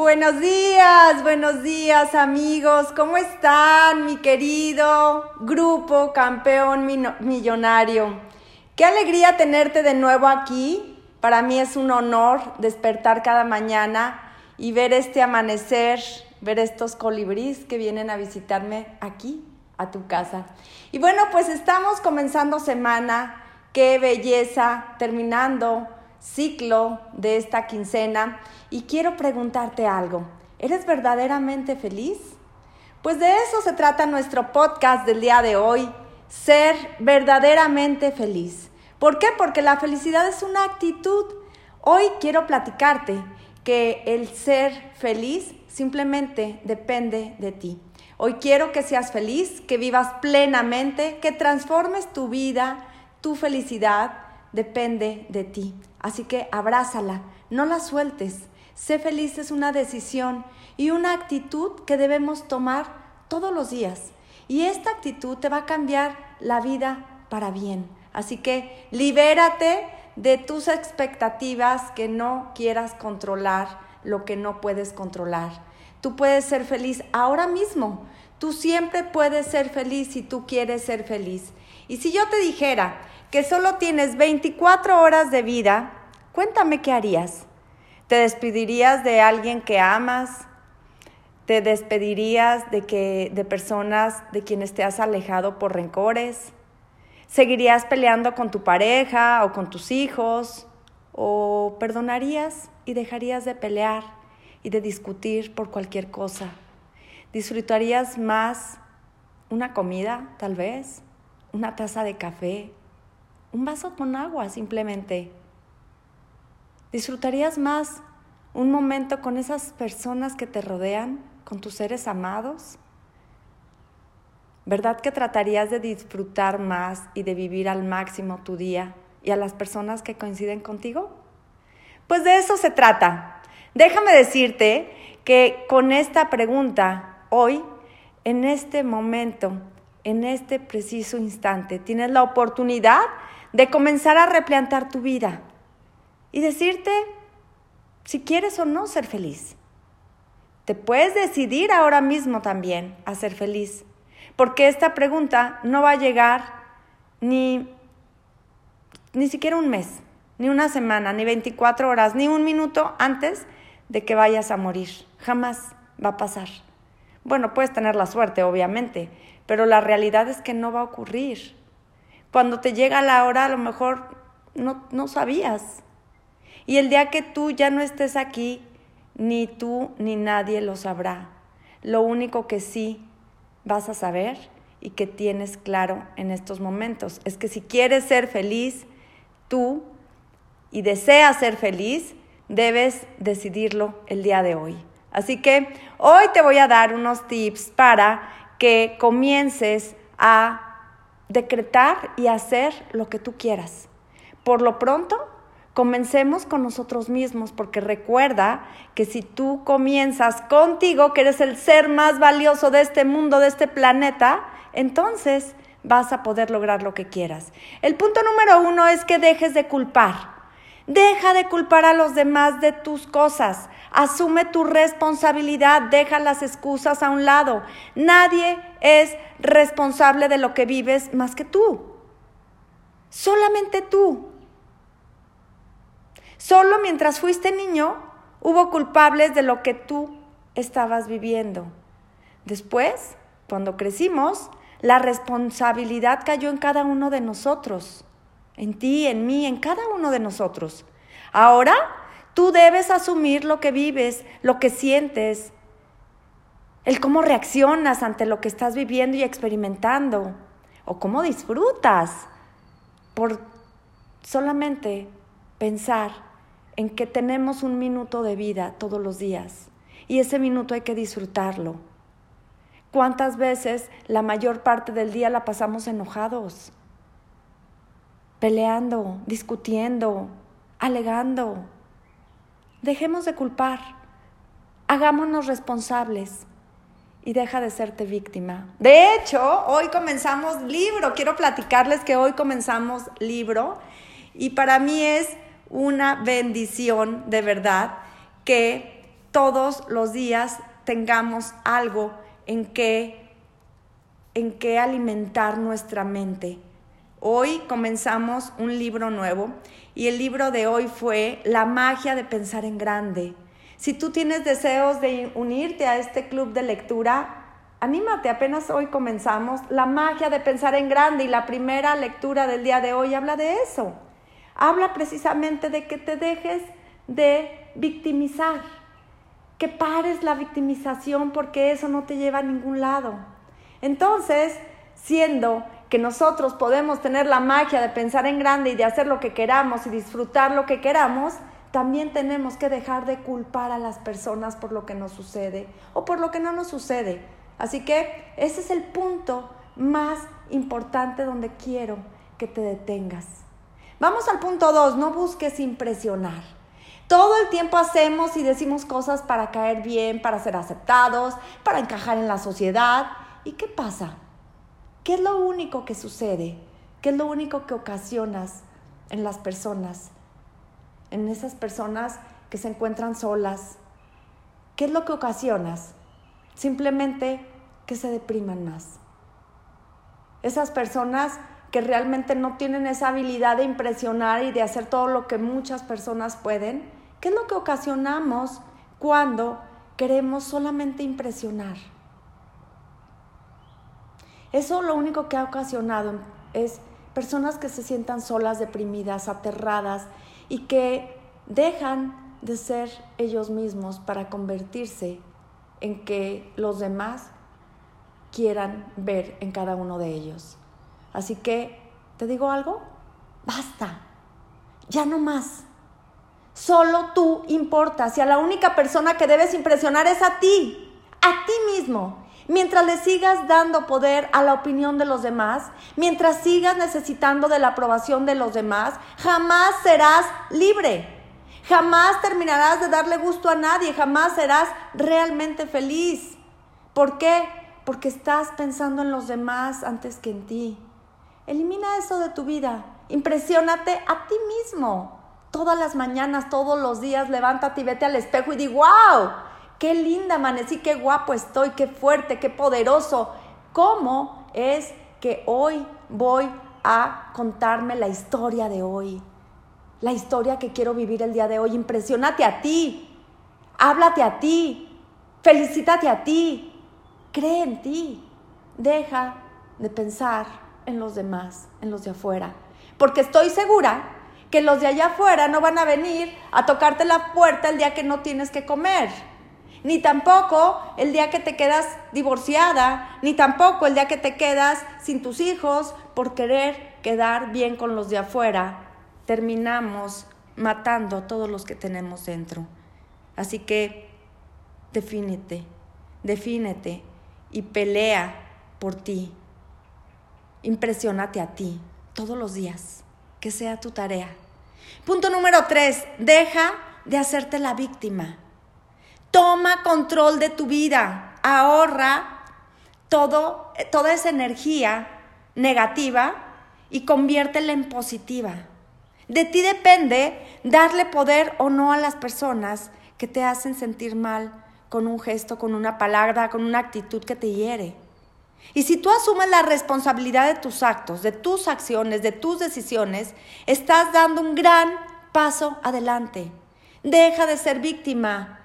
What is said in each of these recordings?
Buenos días, buenos días amigos, ¿cómo están mi querido grupo campeón millonario? Qué alegría tenerte de nuevo aquí. Para mí es un honor despertar cada mañana y ver este amanecer, ver estos colibríes que vienen a visitarme aquí, a tu casa. Y bueno, pues estamos comenzando semana, qué belleza, terminando ciclo de esta quincena y quiero preguntarte algo. ¿Eres verdaderamente feliz? Pues de eso se trata nuestro podcast del día de hoy, ser verdaderamente feliz. ¿Por qué? Porque la felicidad es una actitud. Hoy quiero platicarte que el ser feliz simplemente depende de ti. Hoy quiero que seas feliz, que vivas plenamente, que transformes tu vida, tu felicidad depende de ti. Así que abrázala, no la sueltes. Sé feliz es una decisión y una actitud que debemos tomar todos los días. Y esta actitud te va a cambiar la vida para bien. Así que libérate de tus expectativas que no quieras controlar lo que no puedes controlar. Tú puedes ser feliz ahora mismo. Tú siempre puedes ser feliz si tú quieres ser feliz. Y si yo te dijera que solo tienes 24 horas de vida, cuéntame qué harías. ¿Te despedirías de alguien que amas? ¿Te despedirías de, que, de personas de quienes te has alejado por rencores? ¿Seguirías peleando con tu pareja o con tus hijos? ¿O perdonarías y dejarías de pelear y de discutir por cualquier cosa? ¿Disfrutarías más una comida, tal vez? ¿Una taza de café? Un vaso con agua simplemente. ¿Disfrutarías más un momento con esas personas que te rodean, con tus seres amados? ¿Verdad que tratarías de disfrutar más y de vivir al máximo tu día y a las personas que coinciden contigo? Pues de eso se trata. Déjame decirte que con esta pregunta, hoy, en este momento, en este preciso instante, tienes la oportunidad de comenzar a replantar tu vida y decirte si quieres o no ser feliz. Te puedes decidir ahora mismo también a ser feliz, porque esta pregunta no va a llegar ni, ni siquiera un mes, ni una semana, ni 24 horas, ni un minuto antes de que vayas a morir. Jamás va a pasar. Bueno, puedes tener la suerte, obviamente, pero la realidad es que no va a ocurrir. Cuando te llega la hora, a lo mejor no, no sabías. Y el día que tú ya no estés aquí, ni tú ni nadie lo sabrá. Lo único que sí vas a saber y que tienes claro en estos momentos es que si quieres ser feliz, tú y deseas ser feliz, debes decidirlo el día de hoy. Así que hoy te voy a dar unos tips para que comiences a decretar y hacer lo que tú quieras. Por lo pronto, comencemos con nosotros mismos, porque recuerda que si tú comienzas contigo, que eres el ser más valioso de este mundo, de este planeta, entonces vas a poder lograr lo que quieras. El punto número uno es que dejes de culpar. Deja de culpar a los demás de tus cosas. Asume tu responsabilidad, deja las excusas a un lado. Nadie es responsable de lo que vives más que tú. Solamente tú. Solo mientras fuiste niño hubo culpables de lo que tú estabas viviendo. Después, cuando crecimos, la responsabilidad cayó en cada uno de nosotros en ti, en mí, en cada uno de nosotros. Ahora tú debes asumir lo que vives, lo que sientes, el cómo reaccionas ante lo que estás viviendo y experimentando, o cómo disfrutas por solamente pensar en que tenemos un minuto de vida todos los días y ese minuto hay que disfrutarlo. ¿Cuántas veces la mayor parte del día la pasamos enojados? peleando, discutiendo, alegando. Dejemos de culpar, hagámonos responsables y deja de serte víctima. De hecho, hoy comenzamos libro, quiero platicarles que hoy comenzamos libro y para mí es una bendición de verdad que todos los días tengamos algo en que, en que alimentar nuestra mente. Hoy comenzamos un libro nuevo y el libro de hoy fue La magia de pensar en grande. Si tú tienes deseos de unirte a este club de lectura, anímate, apenas hoy comenzamos. La magia de pensar en grande y la primera lectura del día de hoy habla de eso. Habla precisamente de que te dejes de victimizar, que pares la victimización porque eso no te lleva a ningún lado. Entonces, siendo que nosotros podemos tener la magia de pensar en grande y de hacer lo que queramos y disfrutar lo que queramos, también tenemos que dejar de culpar a las personas por lo que nos sucede o por lo que no nos sucede. Así que ese es el punto más importante donde quiero que te detengas. Vamos al punto dos, no busques impresionar. Todo el tiempo hacemos y decimos cosas para caer bien, para ser aceptados, para encajar en la sociedad. ¿Y qué pasa? ¿Qué es lo único que sucede? ¿Qué es lo único que ocasionas en las personas? en esas personas que se encuentran solas. ¿Qué es lo que ocasionas? Simplemente que se depriman más. Esas personas que realmente no tienen esa habilidad de impresionar y de hacer todo lo que muchas personas pueden, ¿qué es lo que ocasionamos cuando queremos solamente impresionar? Eso lo único que ha ocasionado es personas que se sientan solas, deprimidas, aterradas y que dejan de ser ellos mismos para convertirse en que los demás quieran ver en cada uno de ellos. Así que, ¿te digo algo? Basta, ya no más. Solo tú importas y a la única persona que debes impresionar es a ti, a ti mismo. Mientras le sigas dando poder a la opinión de los demás, mientras sigas necesitando de la aprobación de los demás, jamás serás libre. Jamás terminarás de darle gusto a nadie, jamás serás realmente feliz. ¿Por qué? Porque estás pensando en los demás antes que en ti. Elimina eso de tu vida. Impresiónate a ti mismo. Todas las mañanas, todos los días, levántate y vete al espejo y di, wow, qué linda amanecí, qué guapo estoy, qué fuerte, qué poderoso. ¿Cómo es que hoy voy a contarme la historia de hoy? La historia que quiero vivir el día de hoy. Impresionate a ti, háblate a ti, felicítate a ti, cree en ti. Deja de pensar en los demás, en los de afuera. Porque estoy segura que los de allá afuera no van a venir a tocarte la puerta el día que no tienes que comer ni tampoco el día que te quedas divorciada, ni tampoco el día que te quedas sin tus hijos por querer quedar bien con los de afuera. Terminamos matando a todos los que tenemos dentro. Así que defínete, defínete y pelea por ti. Impresionate a ti todos los días, que sea tu tarea. Punto número tres, deja de hacerte la víctima. Toma control de tu vida, ahorra todo, toda esa energía negativa y conviértela en positiva. De ti depende darle poder o no a las personas que te hacen sentir mal con un gesto, con una palabra, con una actitud que te hiere. Y si tú asumes la responsabilidad de tus actos, de tus acciones, de tus decisiones, estás dando un gran paso adelante. Deja de ser víctima,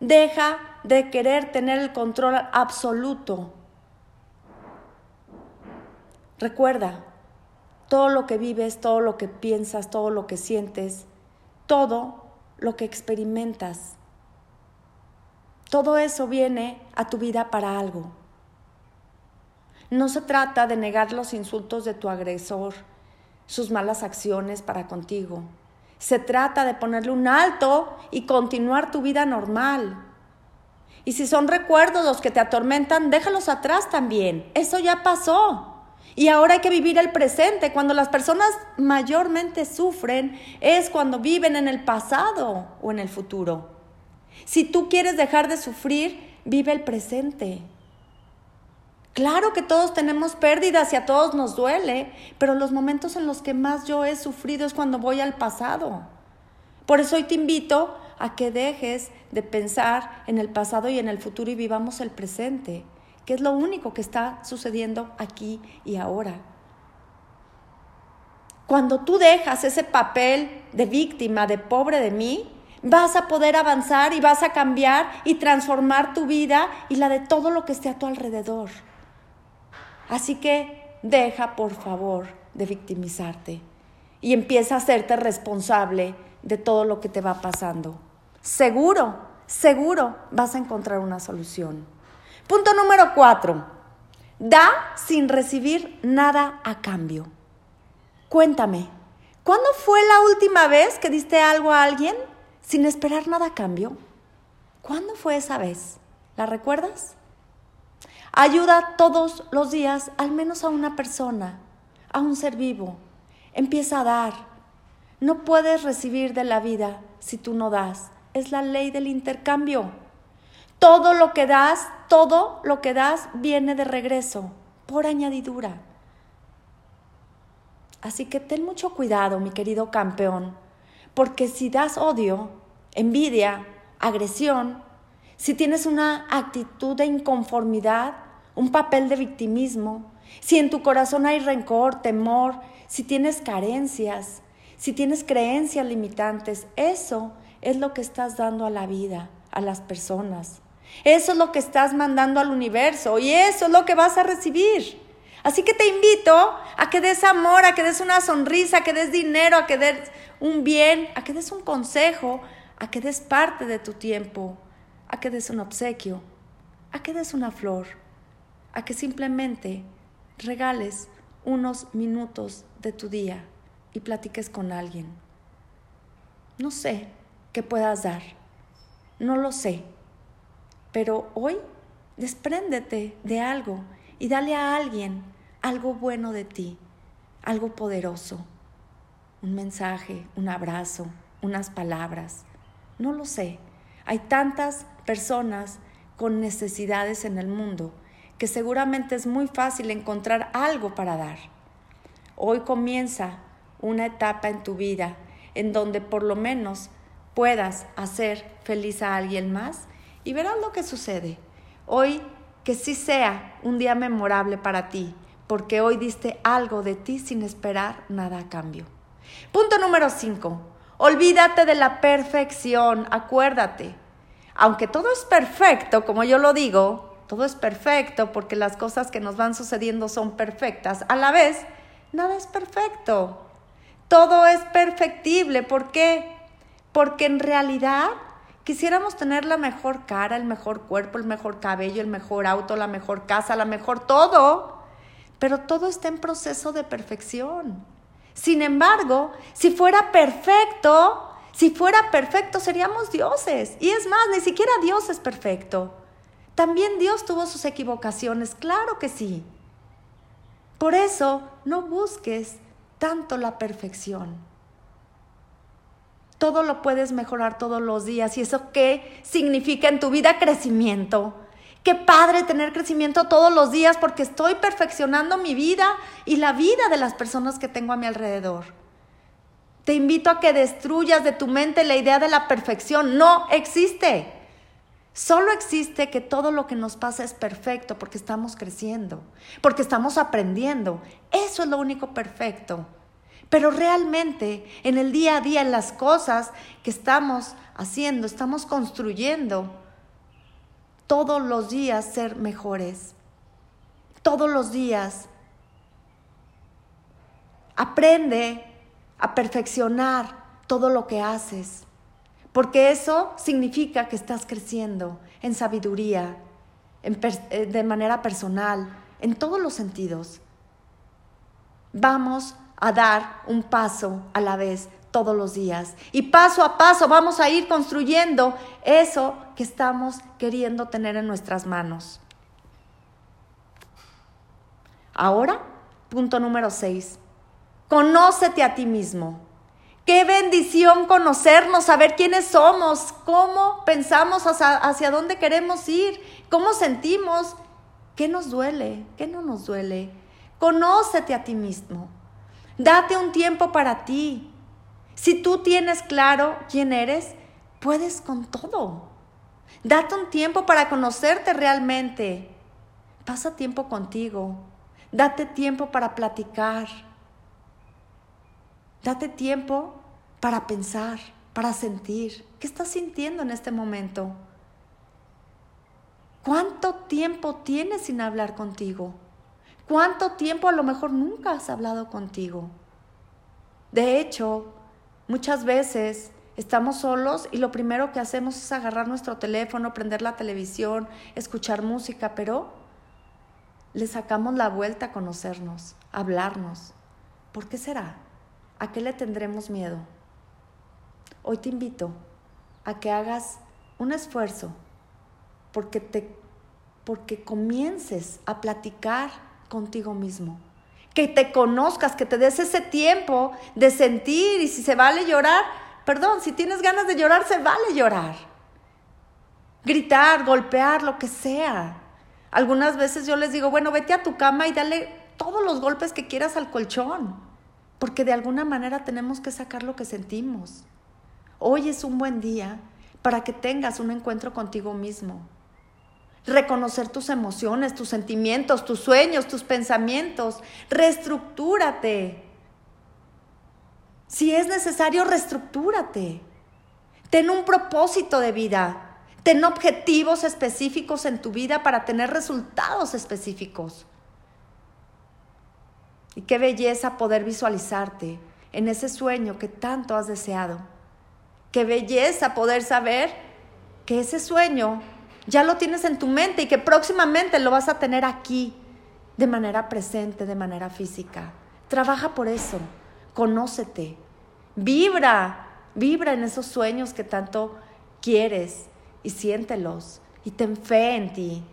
Deja de querer tener el control absoluto. Recuerda, todo lo que vives, todo lo que piensas, todo lo que sientes, todo lo que experimentas, todo eso viene a tu vida para algo. No se trata de negar los insultos de tu agresor, sus malas acciones para contigo. Se trata de ponerle un alto y continuar tu vida normal. Y si son recuerdos los que te atormentan, déjalos atrás también. Eso ya pasó. Y ahora hay que vivir el presente. Cuando las personas mayormente sufren es cuando viven en el pasado o en el futuro. Si tú quieres dejar de sufrir, vive el presente. Claro que todos tenemos pérdidas y a todos nos duele, pero los momentos en los que más yo he sufrido es cuando voy al pasado. Por eso hoy te invito a que dejes de pensar en el pasado y en el futuro y vivamos el presente, que es lo único que está sucediendo aquí y ahora. Cuando tú dejas ese papel de víctima, de pobre de mí, vas a poder avanzar y vas a cambiar y transformar tu vida y la de todo lo que esté a tu alrededor. Así que deja, por favor, de victimizarte y empieza a hacerte responsable de todo lo que te va pasando. Seguro, seguro vas a encontrar una solución. Punto número cuatro. Da sin recibir nada a cambio. Cuéntame, ¿cuándo fue la última vez que diste algo a alguien sin esperar nada a cambio? ¿Cuándo fue esa vez? ¿La recuerdas? Ayuda todos los días al menos a una persona, a un ser vivo. Empieza a dar. No puedes recibir de la vida si tú no das. Es la ley del intercambio. Todo lo que das, todo lo que das viene de regreso, por añadidura. Así que ten mucho cuidado, mi querido campeón, porque si das odio, envidia, agresión, si tienes una actitud de inconformidad, un papel de victimismo, si en tu corazón hay rencor, temor, si tienes carencias, si tienes creencias limitantes, eso es lo que estás dando a la vida, a las personas. Eso es lo que estás mandando al universo y eso es lo que vas a recibir. Así que te invito a que des amor, a que des una sonrisa, a que des dinero, a que des un bien, a que des un consejo, a que des parte de tu tiempo, a que des un obsequio, a que des una flor, a que simplemente regales unos minutos de tu día y platiques con alguien. No sé qué puedas dar, no lo sé, pero hoy despréndete de algo y dale a alguien algo bueno de ti, algo poderoso, un mensaje, un abrazo, unas palabras, no lo sé. Hay tantas personas con necesidades en el mundo que seguramente es muy fácil encontrar algo para dar. Hoy comienza una etapa en tu vida en donde por lo menos puedas hacer feliz a alguien más y verás lo que sucede. Hoy que sí sea un día memorable para ti, porque hoy diste algo de ti sin esperar nada a cambio. Punto número 5. Olvídate de la perfección, acuérdate. Aunque todo es perfecto, como yo lo digo, todo es perfecto porque las cosas que nos van sucediendo son perfectas. A la vez, nada es perfecto. Todo es perfectible. ¿Por qué? Porque en realidad quisiéramos tener la mejor cara, el mejor cuerpo, el mejor cabello, el mejor auto, la mejor casa, la mejor todo. Pero todo está en proceso de perfección. Sin embargo, si fuera perfecto, si fuera perfecto seríamos dioses. Y es más, ni siquiera Dios es perfecto. También Dios tuvo sus equivocaciones, claro que sí. Por eso no busques tanto la perfección. Todo lo puedes mejorar todos los días. ¿Y eso qué significa en tu vida crecimiento? Qué padre tener crecimiento todos los días porque estoy perfeccionando mi vida y la vida de las personas que tengo a mi alrededor. Te invito a que destruyas de tu mente la idea de la perfección. No existe. Solo existe que todo lo que nos pasa es perfecto porque estamos creciendo, porque estamos aprendiendo. Eso es lo único perfecto. Pero realmente en el día a día, en las cosas que estamos haciendo, estamos construyendo, todos los días ser mejores. Todos los días. Aprende a perfeccionar todo lo que haces, porque eso significa que estás creciendo en sabiduría, eh, de manera personal, en todos los sentidos. Vamos a dar un paso a la vez todos los días. Y paso a paso vamos a ir construyendo eso que estamos queriendo tener en nuestras manos. Ahora, punto número 6. Conócete a ti mismo. Qué bendición conocernos, saber quiénes somos, cómo pensamos, hacia, hacia dónde queremos ir, cómo sentimos, qué nos duele, qué no nos duele. Conócete a ti mismo. Date un tiempo para ti. Si tú tienes claro quién eres, puedes con todo. Date un tiempo para conocerte realmente. Pasa tiempo contigo. Date tiempo para platicar. Date tiempo para pensar, para sentir. ¿Qué estás sintiendo en este momento? ¿Cuánto tiempo tienes sin hablar contigo? ¿Cuánto tiempo a lo mejor nunca has hablado contigo? De hecho, muchas veces estamos solos y lo primero que hacemos es agarrar nuestro teléfono, prender la televisión, escuchar música, pero le sacamos la vuelta a conocernos, a hablarnos. ¿Por qué será? ¿A qué le tendremos miedo? Hoy te invito a que hagas un esfuerzo porque te porque comiences a platicar contigo mismo. Que te conozcas, que te des ese tiempo de sentir y si se vale llorar, perdón, si tienes ganas de llorar, se vale llorar. Gritar, golpear, lo que sea. Algunas veces yo les digo, bueno, vete a tu cama y dale todos los golpes que quieras al colchón, porque de alguna manera tenemos que sacar lo que sentimos. Hoy es un buen día para que tengas un encuentro contigo mismo reconocer tus emociones, tus sentimientos, tus sueños, tus pensamientos. Reestructúrate. Si es necesario, reestructúrate. Ten un propósito de vida. Ten objetivos específicos en tu vida para tener resultados específicos. Y qué belleza poder visualizarte en ese sueño que tanto has deseado. Qué belleza poder saber que ese sueño ya lo tienes en tu mente y que próximamente lo vas a tener aquí, de manera presente, de manera física. Trabaja por eso, conócete, vibra, vibra en esos sueños que tanto quieres y siéntelos y ten fe en ti.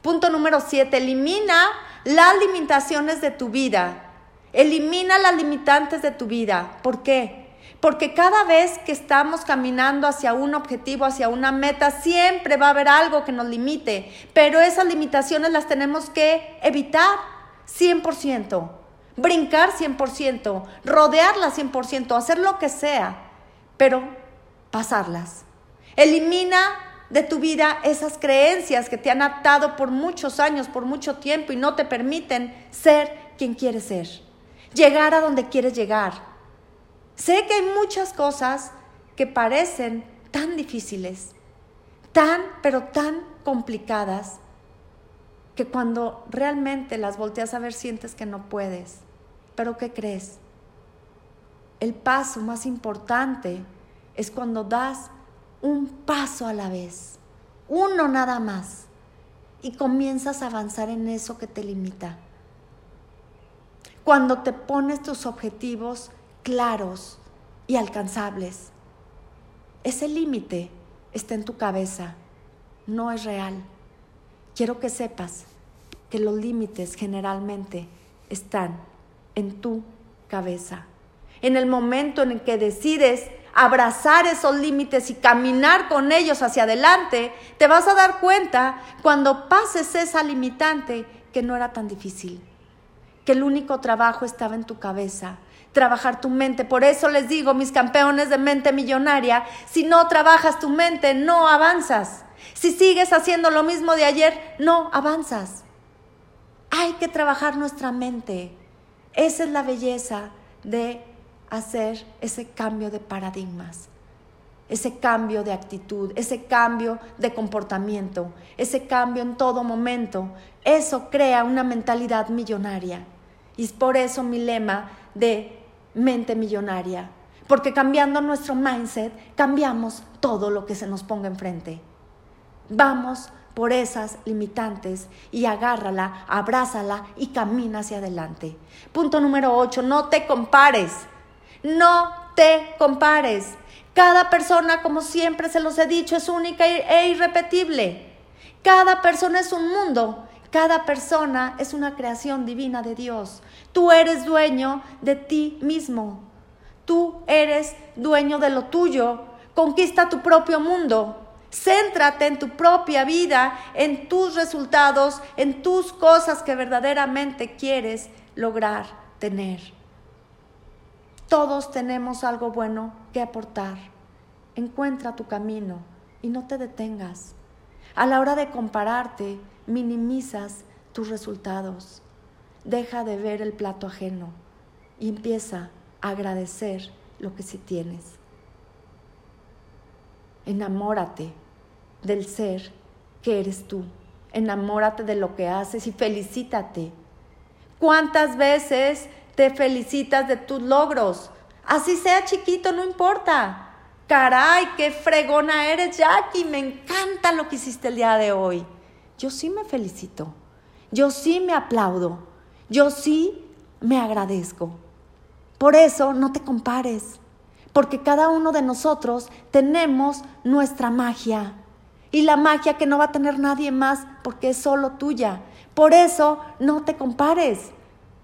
Punto número siete, elimina las limitaciones de tu vida. Elimina las limitantes de tu vida. ¿Por qué? Porque cada vez que estamos caminando hacia un objetivo, hacia una meta, siempre va a haber algo que nos limite. Pero esas limitaciones las tenemos que evitar 100%, brincar 100%, rodearlas 100%, hacer lo que sea, pero pasarlas. Elimina de tu vida esas creencias que te han atado por muchos años, por mucho tiempo y no te permiten ser quien quieres ser, llegar a donde quieres llegar. Sé que hay muchas cosas que parecen tan difíciles, tan, pero tan complicadas, que cuando realmente las volteas a ver sientes que no puedes. Pero ¿qué crees? El paso más importante es cuando das un paso a la vez, uno nada más, y comienzas a avanzar en eso que te limita. Cuando te pones tus objetivos claros y alcanzables. Ese límite está en tu cabeza, no es real. Quiero que sepas que los límites generalmente están en tu cabeza. En el momento en el que decides abrazar esos límites y caminar con ellos hacia adelante, te vas a dar cuenta cuando pases esa limitante que no era tan difícil, que el único trabajo estaba en tu cabeza trabajar tu mente. Por eso les digo, mis campeones de mente millonaria, si no trabajas tu mente, no avanzas. Si sigues haciendo lo mismo de ayer, no avanzas. Hay que trabajar nuestra mente. Esa es la belleza de hacer ese cambio de paradigmas, ese cambio de actitud, ese cambio de comportamiento, ese cambio en todo momento. Eso crea una mentalidad millonaria. Y es por eso mi lema de mente millonaria, porque cambiando nuestro mindset cambiamos todo lo que se nos ponga enfrente. Vamos por esas limitantes y agárrala, abrázala y camina hacia adelante. Punto número 8, no te compares. No te compares. Cada persona, como siempre se los he dicho, es única e irrepetible. Cada persona es un mundo cada persona es una creación divina de Dios. Tú eres dueño de ti mismo. Tú eres dueño de lo tuyo. Conquista tu propio mundo. Céntrate en tu propia vida, en tus resultados, en tus cosas que verdaderamente quieres lograr tener. Todos tenemos algo bueno que aportar encuentra tu camino y no te detengas. A la hora de compararte, minimizas tus resultados. Deja de ver el plato ajeno y empieza a agradecer lo que sí tienes. Enamórate del ser que eres tú. Enamórate de lo que haces y felicítate. ¿Cuántas veces te felicitas de tus logros? Así sea chiquito, no importa. Caray, qué fregona eres, Jackie. Me encanta lo que hiciste el día de hoy. Yo sí me felicito. Yo sí me aplaudo. Yo sí me agradezco. Por eso no te compares, porque cada uno de nosotros tenemos nuestra magia. Y la magia que no va a tener nadie más porque es solo tuya. Por eso no te compares.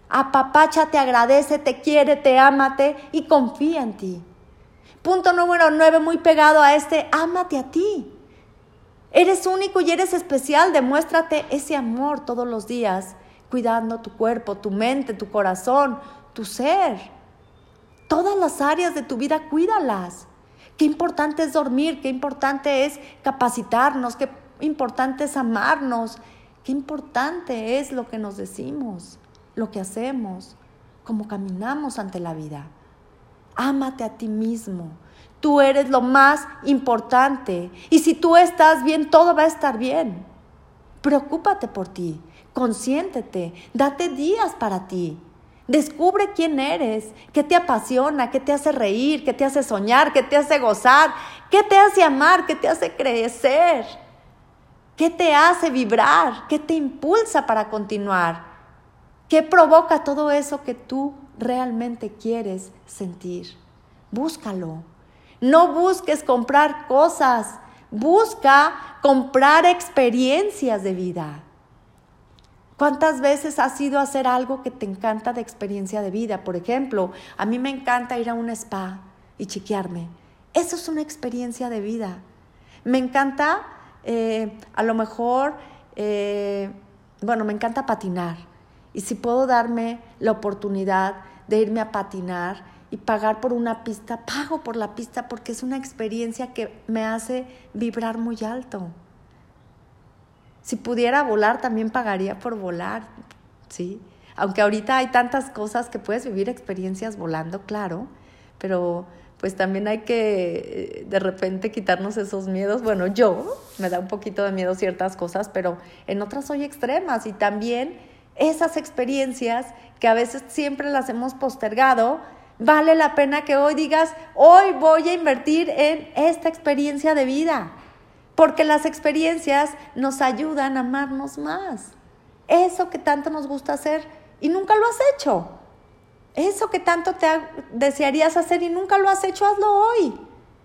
Apapacha te agradece, te quiere, te amate y confía en ti. Punto número nueve, muy pegado a este, ámate a ti. Eres único y eres especial, demuéstrate ese amor todos los días, cuidando tu cuerpo, tu mente, tu corazón, tu ser. Todas las áreas de tu vida, cuídalas. Qué importante es dormir, qué importante es capacitarnos, qué importante es amarnos, qué importante es lo que nos decimos, lo que hacemos, cómo caminamos ante la vida. Ámate a ti mismo. Tú eres lo más importante. Y si tú estás bien, todo va a estar bien. Preocúpate por ti. Consiéntete. Date días para ti. Descubre quién eres, qué te apasiona, qué te hace reír, qué te hace soñar, qué te hace gozar, qué te hace amar, qué te hace crecer, qué te hace vibrar, qué te impulsa para continuar, qué provoca todo eso que tú realmente quieres sentir. Búscalo. No busques comprar cosas, busca comprar experiencias de vida. ¿Cuántas veces has ido a hacer algo que te encanta de experiencia de vida? Por ejemplo, a mí me encanta ir a un spa y chequearme. Eso es una experiencia de vida. Me encanta, eh, a lo mejor, eh, bueno, me encanta patinar. Y si puedo darme la oportunidad de irme a patinar y pagar por una pista, pago por la pista porque es una experiencia que me hace vibrar muy alto. Si pudiera volar, también pagaría por volar, ¿sí? Aunque ahorita hay tantas cosas que puedes vivir experiencias volando, claro, pero pues también hay que eh, de repente quitarnos esos miedos. Bueno, yo me da un poquito de miedo ciertas cosas, pero en otras soy extremas y también esas experiencias que a veces siempre las hemos postergado, vale la pena que hoy digas, hoy voy a invertir en esta experiencia de vida, porque las experiencias nos ayudan a amarnos más. Eso que tanto nos gusta hacer y nunca lo has hecho. Eso que tanto te desearías hacer y nunca lo has hecho, hazlo hoy.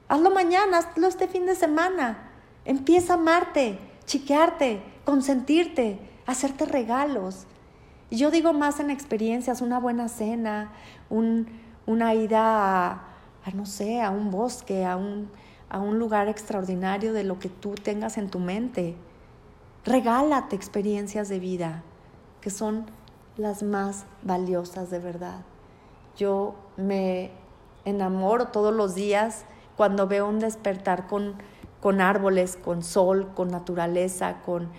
Hazlo mañana, hazlo este fin de semana. Empieza a amarte, chiquearte, consentirte, hacerte regalos. Y yo digo más en experiencias, una buena cena, una ida a, no sé, a un bosque, a un, a un lugar extraordinario de lo que tú tengas en tu mente. Regálate experiencias de vida, que son las más valiosas de verdad. Yo me enamoro todos los días cuando veo un despertar con, con árboles, con sol, con naturaleza, con,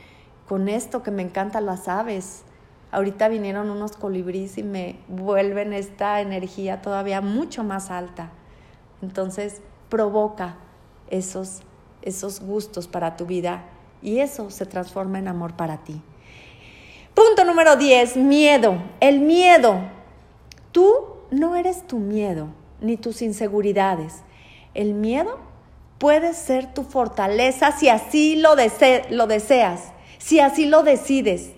con esto que me encantan las aves, Ahorita vinieron unos colibríes y me vuelven esta energía todavía mucho más alta. Entonces provoca esos, esos gustos para tu vida y eso se transforma en amor para ti. Punto número 10, miedo. El miedo. Tú no eres tu miedo ni tus inseguridades. El miedo puede ser tu fortaleza si así lo, lo deseas, si así lo decides.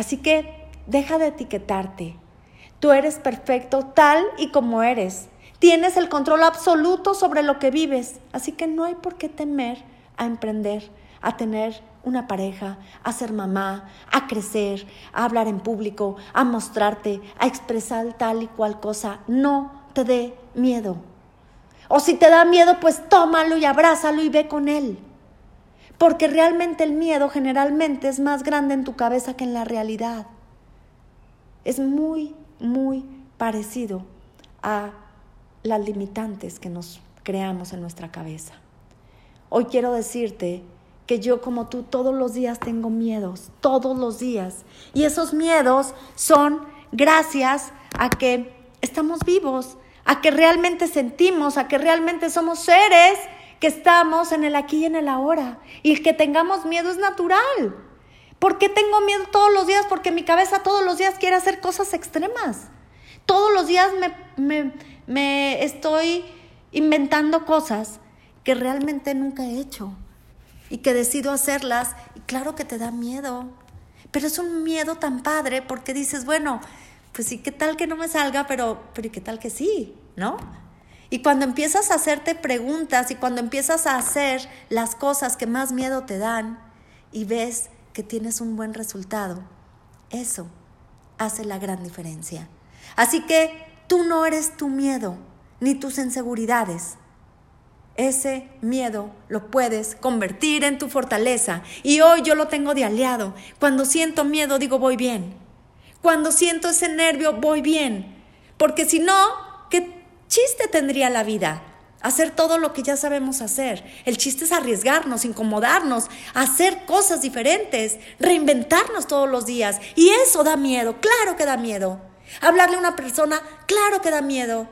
Así que deja de etiquetarte. Tú eres perfecto tal y como eres. Tienes el control absoluto sobre lo que vives. Así que no hay por qué temer a emprender, a tener una pareja, a ser mamá, a crecer, a hablar en público, a mostrarte, a expresar tal y cual cosa. No te dé miedo. O si te da miedo, pues tómalo y abrázalo y ve con él porque realmente el miedo generalmente es más grande en tu cabeza que en la realidad. Es muy, muy parecido a las limitantes que nos creamos en nuestra cabeza. Hoy quiero decirte que yo como tú todos los días tengo miedos, todos los días. Y esos miedos son gracias a que estamos vivos, a que realmente sentimos, a que realmente somos seres que estamos en el aquí y en el ahora. Y que tengamos miedo es natural. ¿Por qué tengo miedo todos los días? Porque mi cabeza todos los días quiere hacer cosas extremas. Todos los días me, me estoy inventando cosas que realmente nunca he hecho y que decido hacerlas, y claro que te da miedo, pero es un miedo tan padre porque dices, bueno, pues sí, ¿qué tal que no me salga? Pero, pero ¿qué tal que sí? ¿No? Y cuando empiezas a hacerte preguntas y cuando empiezas a hacer las cosas que más miedo te dan y ves que tienes un buen resultado, eso hace la gran diferencia. Así que tú no eres tu miedo ni tus inseguridades ese miedo lo puedes convertir en tu fortaleza. Y hoy yo lo tengo de aliado. Cuando siento miedo digo voy bien. Cuando siento ese nervio voy bien. Porque si no, ¿qué chiste tendría la vida? Hacer todo lo que ya sabemos hacer. El chiste es arriesgarnos, incomodarnos, hacer cosas diferentes, reinventarnos todos los días. Y eso da miedo, claro que da miedo. Hablarle a una persona, claro que da miedo.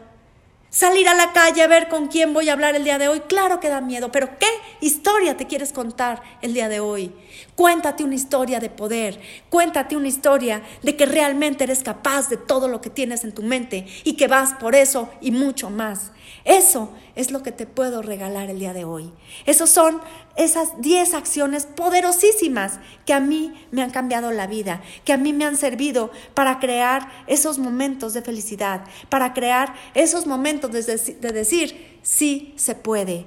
Salir a la calle a ver con quién voy a hablar el día de hoy, claro que da miedo, pero ¿qué historia te quieres contar el día de hoy? Cuéntate una historia de poder, cuéntate una historia de que realmente eres capaz de todo lo que tienes en tu mente y que vas por eso y mucho más. Eso es lo que te puedo regalar el día de hoy. Esos son esas 10 acciones poderosísimas que a mí me han cambiado la vida, que a mí me han servido para crear esos momentos de felicidad, para crear esos momentos de, de decir, sí se puede.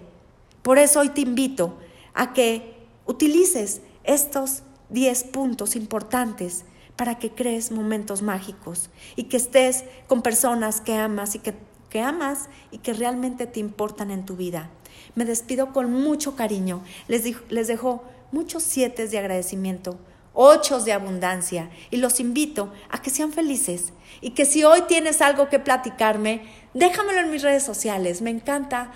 Por eso hoy te invito a que utilices estos 10 puntos importantes para que crees momentos mágicos y que estés con personas que amas y que que amas y que realmente te importan en tu vida. Me despido con mucho cariño. Les, les dejo muchos siete de agradecimiento, ocho de abundancia y los invito a que sean felices y que si hoy tienes algo que platicarme, déjamelo en mis redes sociales. Me encanta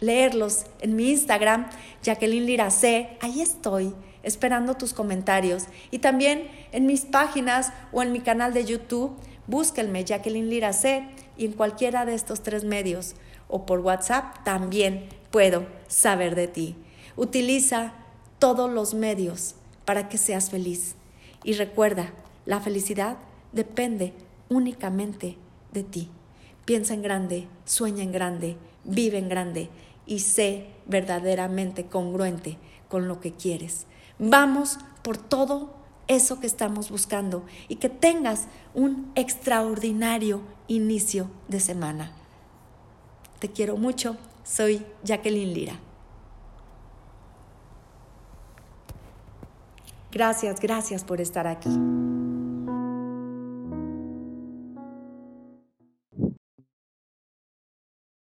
leerlos en mi Instagram, Jacqueline Liracé. Ahí estoy esperando tus comentarios y también en mis páginas o en mi canal de YouTube. Búsquenme Jacqueline Liracé y en cualquiera de estos tres medios o por WhatsApp también puedo saber de ti. Utiliza todos los medios para que seas feliz. Y recuerda, la felicidad depende únicamente de ti. Piensa en grande, sueña en grande, vive en grande y sé verdaderamente congruente con lo que quieres. Vamos por todo eso que estamos buscando y que tengas un extraordinario inicio de semana. Te quiero mucho, soy Jacqueline Lira. Gracias, gracias por estar aquí.